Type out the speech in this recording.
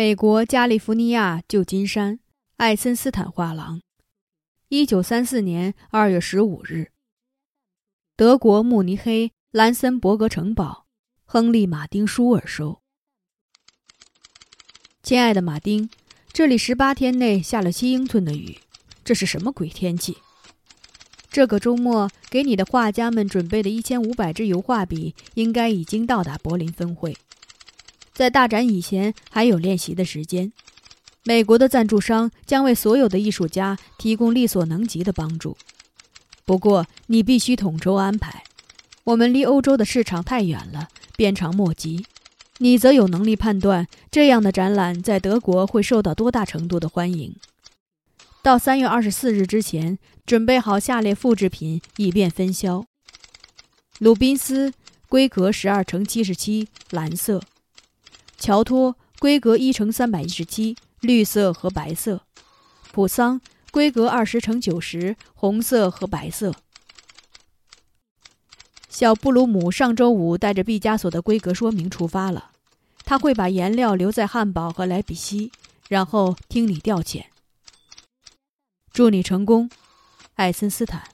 美国加利福尼亚旧金山爱森斯坦画廊，一九三四年二月十五日。德国慕尼黑兰森伯格城堡，亨利·马丁·舒尔收。亲爱的马丁，这里十八天内下了七英寸的雨，这是什么鬼天气？这个周末给你的画家们准备的一千五百支油画笔，应该已经到达柏林分会。在大展以前还有练习的时间。美国的赞助商将为所有的艺术家提供力所能及的帮助。不过你必须统筹安排。我们离欧洲的市场太远了，鞭长莫及。你则有能力判断这样的展览在德国会受到多大程度的欢迎。到三月二十四日之前，准备好下列复制品，以便分销：鲁宾斯，规格十二乘七十七，蓝色。乔托规格一乘三百一十七，绿色和白色；普桑规格二十乘九十，红色和白色。小布鲁姆上周五带着毕加索的规格说明出发了，他会把颜料留在汉堡和莱比锡，然后听你调遣。祝你成功，爱森斯坦。